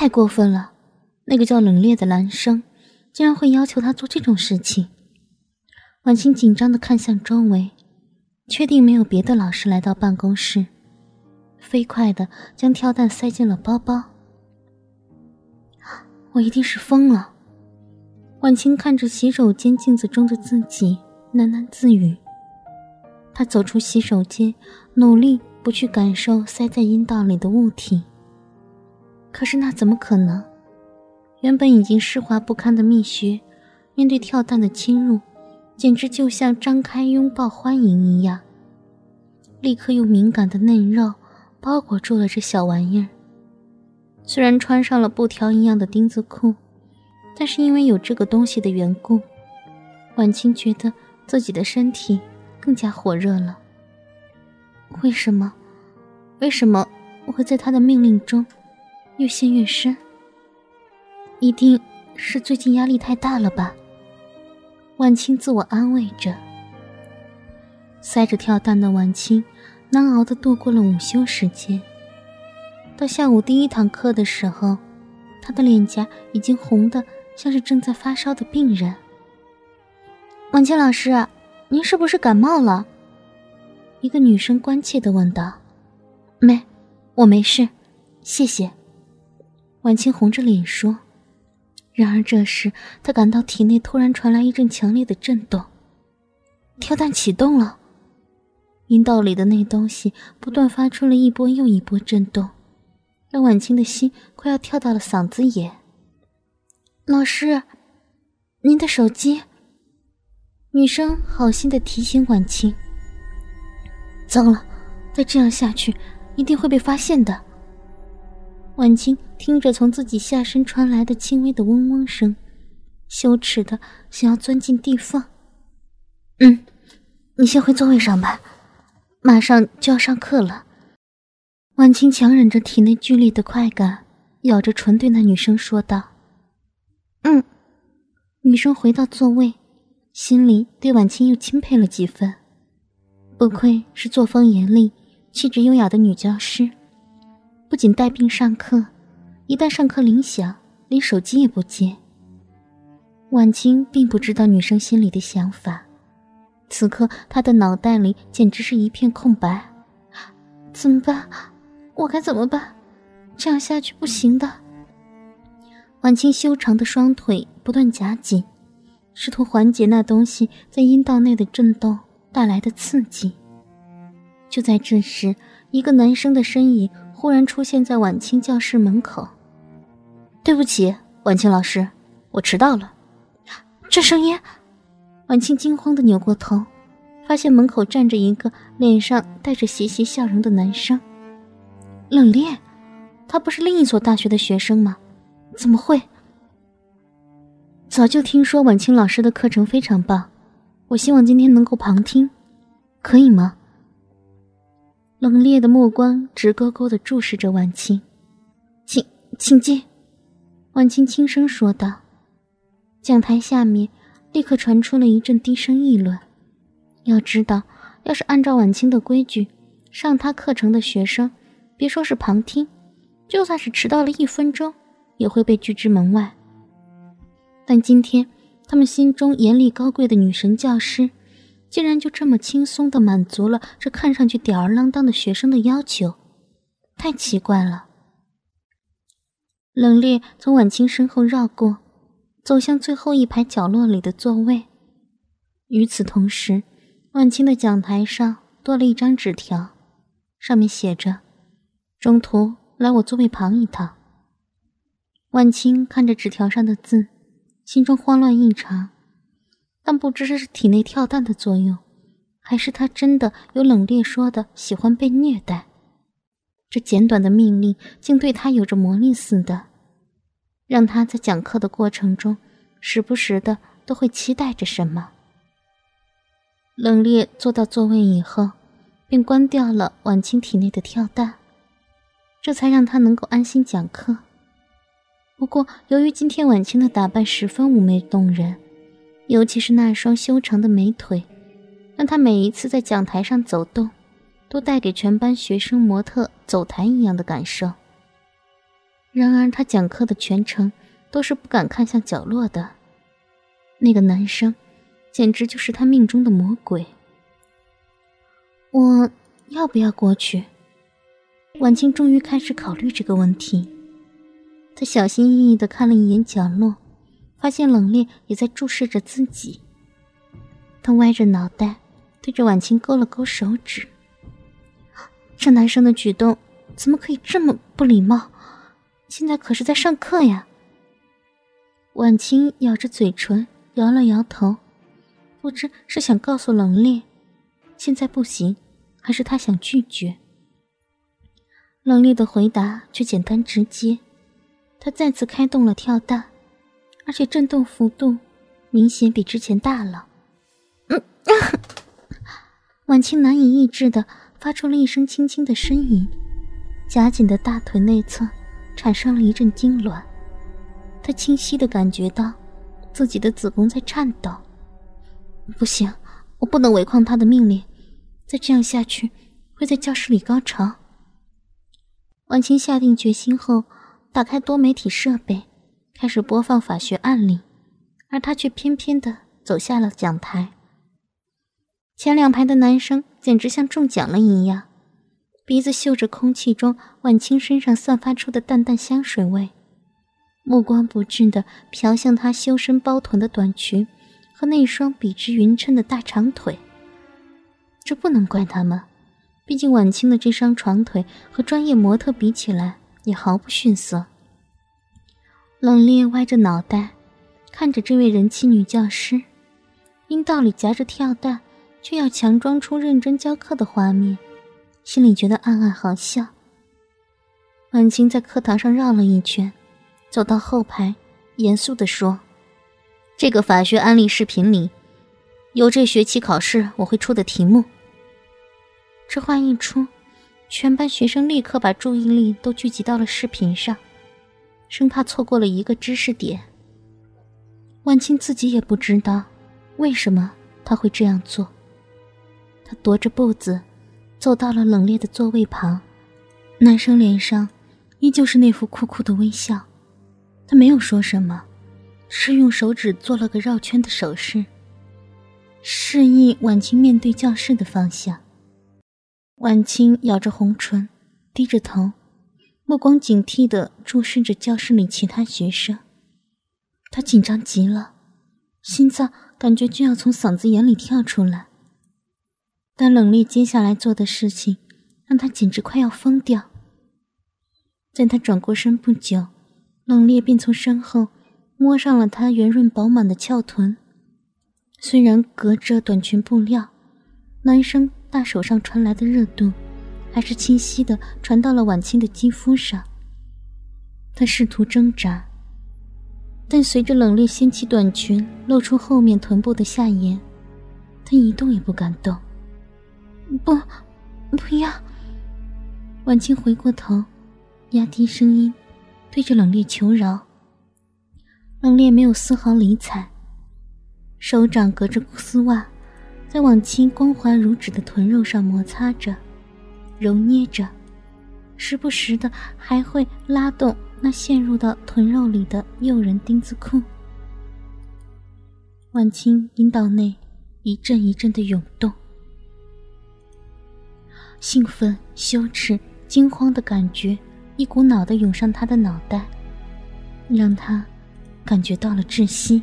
太过分了！那个叫冷冽的男生，竟然会要求他做这种事情。婉清紧张的看向周围，确定没有别的老师来到办公室，飞快的将跳蛋塞进了包包。我一定是疯了。婉清看着洗手间镜子中的自己，喃喃自语。她走出洗手间，努力不去感受塞在阴道里的物体。可是那怎么可能？原本已经湿滑不堪的蜜穴，面对跳蛋的侵入，简直就像张开拥抱欢迎一样。立刻用敏感的嫩肉包裹住了这小玩意儿。虽然穿上了布条一样的钉子裤。但是因为有这个东西的缘故，婉清觉得自己的身体更加火热了。为什么？为什么我会在他的命令中越陷越深？一定是最近压力太大了吧？婉清自我安慰着。塞着跳蛋的婉清难熬的度过了午休时间。到下午第一堂课的时候，她的脸颊已经红的。像是正在发烧的病人。婉清老师，您是不是感冒了？一个女生关切的问道。没，我没事，谢谢。婉清红着脸说。然而这时，她感到体内突然传来一阵强烈的震动，跳蛋启动了，阴道里的那东西不断发出了一波又一波震动，让婉清的心快要跳到了嗓子眼。老师，您的手机。女生好心的提醒婉清。糟了，再这样下去，一定会被发现的。婉清听着从自己下身传来的轻微的嗡嗡声，羞耻的想要钻进地缝。嗯，你先回座位上吧，马上就要上课了。婉清强忍着体内剧烈的快感，咬着唇对那女生说道。嗯，女生回到座位，心里对婉清又钦佩了几分。不愧是作风严厉、气质优雅的女教师，不仅带病上课，一旦上课铃响，连手机也不接。婉清并不知道女生心里的想法，此刻她的脑袋里简直是一片空白。怎么办？我该怎么办？这样下去不行的。婉清修长的双腿不断夹紧，试图缓解那东西在阴道内的震动带来的刺激。就在这时，一个男生的身影忽然出现在婉清教室门口。“对不起，婉清老师，我迟到了。”这声音，婉清惊慌的扭过头，发现门口站着一个脸上带着邪邪笑容的男生。冷冽，他不是另一所大学的学生吗？怎么会？早就听说婉清老师的课程非常棒，我希望今天能够旁听，可以吗？冷冽的目光直勾勾的注视着婉清，请请进。婉清轻声说道。讲台下面立刻传出了一阵低声议论。要知道，要是按照婉清的规矩，上他课程的学生，别说是旁听，就算是迟到了一分钟。也会被拒之门外。但今天，他们心中严厉高贵的女神教师，竟然就这么轻松地满足了这看上去吊儿郎当的学生的要求，太奇怪了。冷冽从婉清身后绕过，走向最后一排角落里的座位。与此同时，婉清的讲台上多了一张纸条，上面写着：“中途来我座位旁一趟。”婉清看着纸条上的字，心中慌乱异常，但不知是体内跳蛋的作用，还是他真的有冷冽说的喜欢被虐待。这简短的命令竟对他有着魔力似的，让他在讲课的过程中，时不时的都会期待着什么。冷冽坐到座位以后，便关掉了婉清体内的跳蛋，这才让他能够安心讲课。不过，由于今天婉清的打扮十分妩媚动人，尤其是那双修长的美腿，让她每一次在讲台上走动，都带给全班学生模特走台一样的感受。然而他讲课的全程都是不敢看向角落的。那个男生，简直就是他命中的魔鬼。我要不要过去？晚清终于开始考虑这个问题。他小心翼翼的看了一眼角落，发现冷冽也在注视着自己。他歪着脑袋，对着晚清勾了勾手指。这男生的举动怎么可以这么不礼貌？现在可是在上课呀！婉清咬着嘴唇，摇了摇头，不知是想告诉冷冽，现在不行，还是他想拒绝。冷冽的回答却简单直接，他再次开动了跳蛋，而且震动幅度明显比之前大了。嗯，婉清难以抑制的发出了一声轻轻的呻吟，夹紧的大腿内侧。产生了一阵痉挛，他清晰的感觉到自己的子宫在颤抖。不行，我不能违抗他的命令，再这样下去会在教室里高潮。婉清下定决心后，打开多媒体设备，开始播放法学案例，而他却偏偏的走下了讲台。前两排的男生简直像中奖了一样。鼻子嗅着空气中晚清身上散发出的淡淡香水味，目光不置地瞟向她修身包臀的短裙和那双笔直匀称的大长腿。这不能怪他们，毕竟晚清的这双长腿和专业模特比起来也毫不逊色。冷冽歪着脑袋，看着这位人气女教师，阴道里夹着跳蛋，却要强装出认真教课的画面。心里觉得暗暗好笑。婉清在课堂上绕了一圈，走到后排，严肃地说：“这个法学案例视频里，有这学期考试我会出的题目。”这话一出，全班学生立刻把注意力都聚集到了视频上，生怕错过了一个知识点。晚清自己也不知道为什么他会这样做，他踱着步子。走到了冷冽的座位旁，男生脸上依旧是那副酷酷的微笑。他没有说什么，是用手指做了个绕圈的手势，示意晚清面对教室的方向。晚清咬着红唇，低着头，目光警惕地注视着教室里其他学生。他紧张极了，心脏感觉就要从嗓子眼里跳出来。但冷冽接下来做的事情，让他简直快要疯掉。在他转过身不久，冷冽便从身后摸上了他圆润饱满的翘臀。虽然隔着短裙布料，男生大手上传来的热度，还是清晰的传到了晚清的肌肤上。他试图挣扎，但随着冷冽掀起短裙，露出后面臀部的下沿，他一动也不敢动。不，不要！婉清回过头，压低声音，对着冷冽求饶。冷冽没有丝毫理睬，手掌隔着丝袜，在婉清光滑如纸的臀肉上摩擦着、揉捏着，时不时的还会拉动那陷入到臀肉里的诱人丁字裤。婉清阴道内一阵一阵的涌动。兴奋、羞耻、惊慌的感觉一股脑的涌上他的脑袋，让他感觉到了窒息。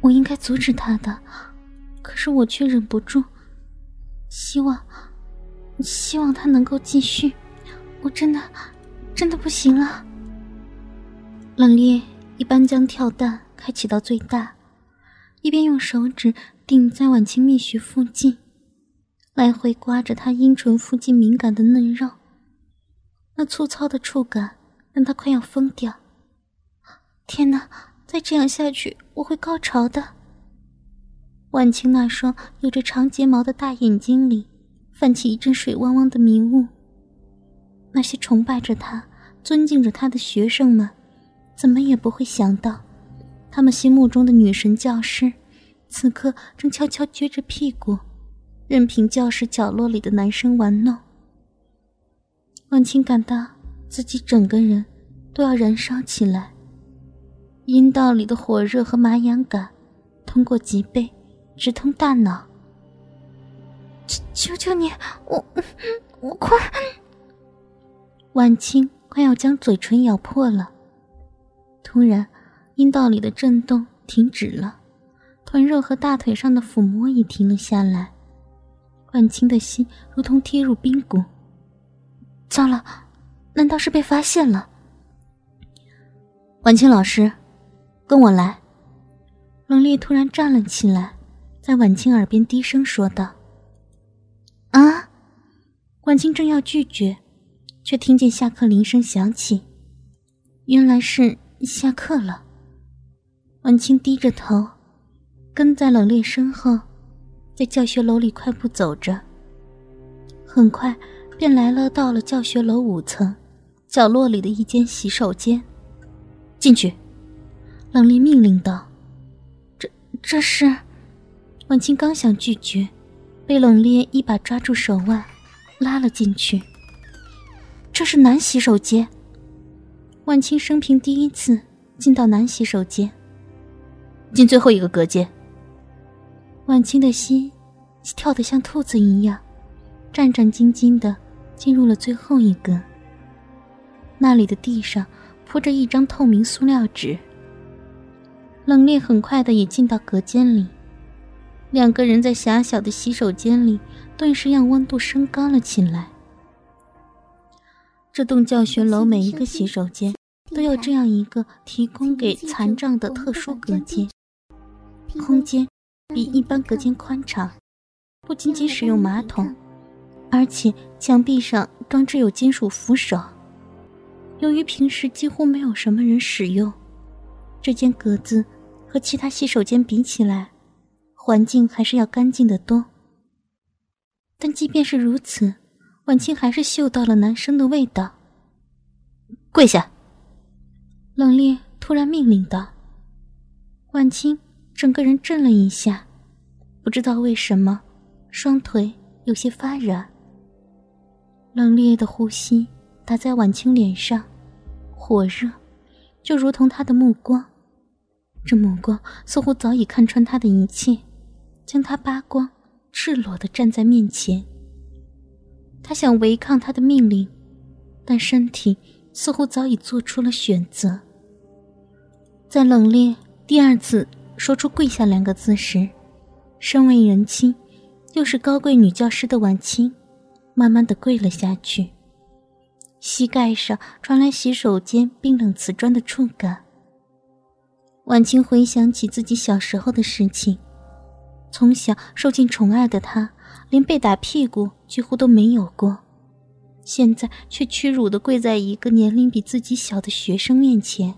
我应该阻止他的，可是我却忍不住，希望，希望他能够继续。我真的，真的不行了。冷冽一般将跳蛋开启到最大，一边用手指顶在晚清蜜穴附近。来回刮着他阴唇附近敏感的嫩肉，那粗糙的触感让他快要疯掉。天哪，再这样下去我会高潮的。晚晴那双有着长睫毛的大眼睛里泛起一阵水汪汪的迷雾。那些崇拜着他、尊敬着他的学生们，怎么也不会想到，他们心目中的女神教师，此刻正悄悄撅着屁股。任凭教室角落里的男生玩弄，婉清感到自己整个人都要燃烧起来。阴道里的火热和麻痒感，通过脊背直通大脑。求求你，我我快！晚清快要将嘴唇咬破了。突然，阴道里的震动停止了，臀肉和大腿上的抚摸也停了下来。婉清的心如同跌入冰谷。糟了，难道是被发现了？婉清老师。跟我来。冷冽突然站了起来，在婉清耳边低声说道：“啊！”婉清正要拒绝，却听见下课铃声响起，原来是下课了。婉清低着头，跟在冷冽身后，在教学楼里快步走着。很快，便来了到了教学楼五层角落里的一间洗手间，进去。冷冽命令道：“这这是……”婉清刚想拒绝，被冷冽一把抓住手腕，拉了进去。这是男洗手间。婉清生平第一次进到男洗手间，进最后一个隔间。婉清的心跳得像兔子一样，战战兢兢的进入了最后一个。那里的地上铺着一张透明塑料纸。冷冽很快的也进到隔间里，两个人在狭小的洗手间里，顿时让温度升高了起来。这栋教学楼每一个洗手间都有这样一个提供给残障的特殊隔间，空间比一般隔间宽敞，不仅仅使用马桶，而且墙壁上装置有金属扶手。由于平时几乎没有什么人使用，这间格子。和其他洗手间比起来，环境还是要干净的多。但即便是如此，婉清还是嗅到了男生的味道。跪下！冷冽突然命令道。婉清整个人震了一下，不知道为什么，双腿有些发软。冷冽的呼吸打在婉清脸上，火热，就如同他的目光。这目光似乎早已看穿他的一切，将他扒光，赤裸的站在面前。他想违抗他的命令，但身体似乎早已做出了选择。在冷冽第二次说出“跪下”两个字时，身为人妻，又是高贵女教师的婉清，慢慢的跪了下去，膝盖上传来洗手间冰冷瓷砖的触感。婉清回想起自己小时候的事情，从小受尽宠爱的她，连被打屁股几乎都没有过，现在却屈辱的跪在一个年龄比自己小的学生面前。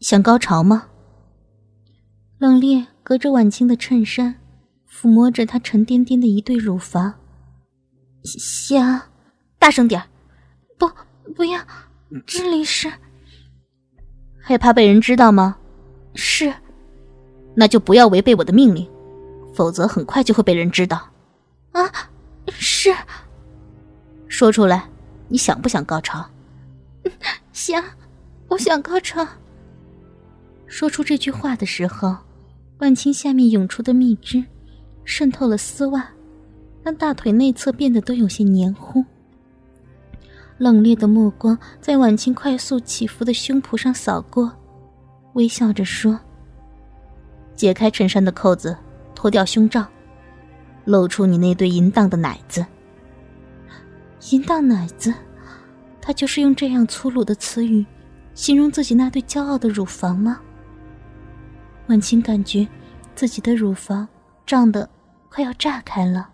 想高潮吗？冷冽隔着婉清的衬衫，抚摸着她沉甸甸的一对乳房。想，大声点不，不要，这里是。害怕被人知道吗？是，那就不要违背我的命令，否则很快就会被人知道。啊，是。说出来，你想不想高潮？想，我想高潮。说出这句话的时候，万青下面涌出的蜜汁渗透了丝袜，让大腿内侧变得都有些黏糊。冷冽的目光在婉清快速起伏的胸脯上扫过，微笑着说：“解开衬衫的扣子，脱掉胸罩，露出你那对淫荡的奶子。”淫荡奶子，他就是用这样粗鲁的词语形容自己那对骄傲的乳房吗？婉清感觉自己的乳房胀得快要炸开了。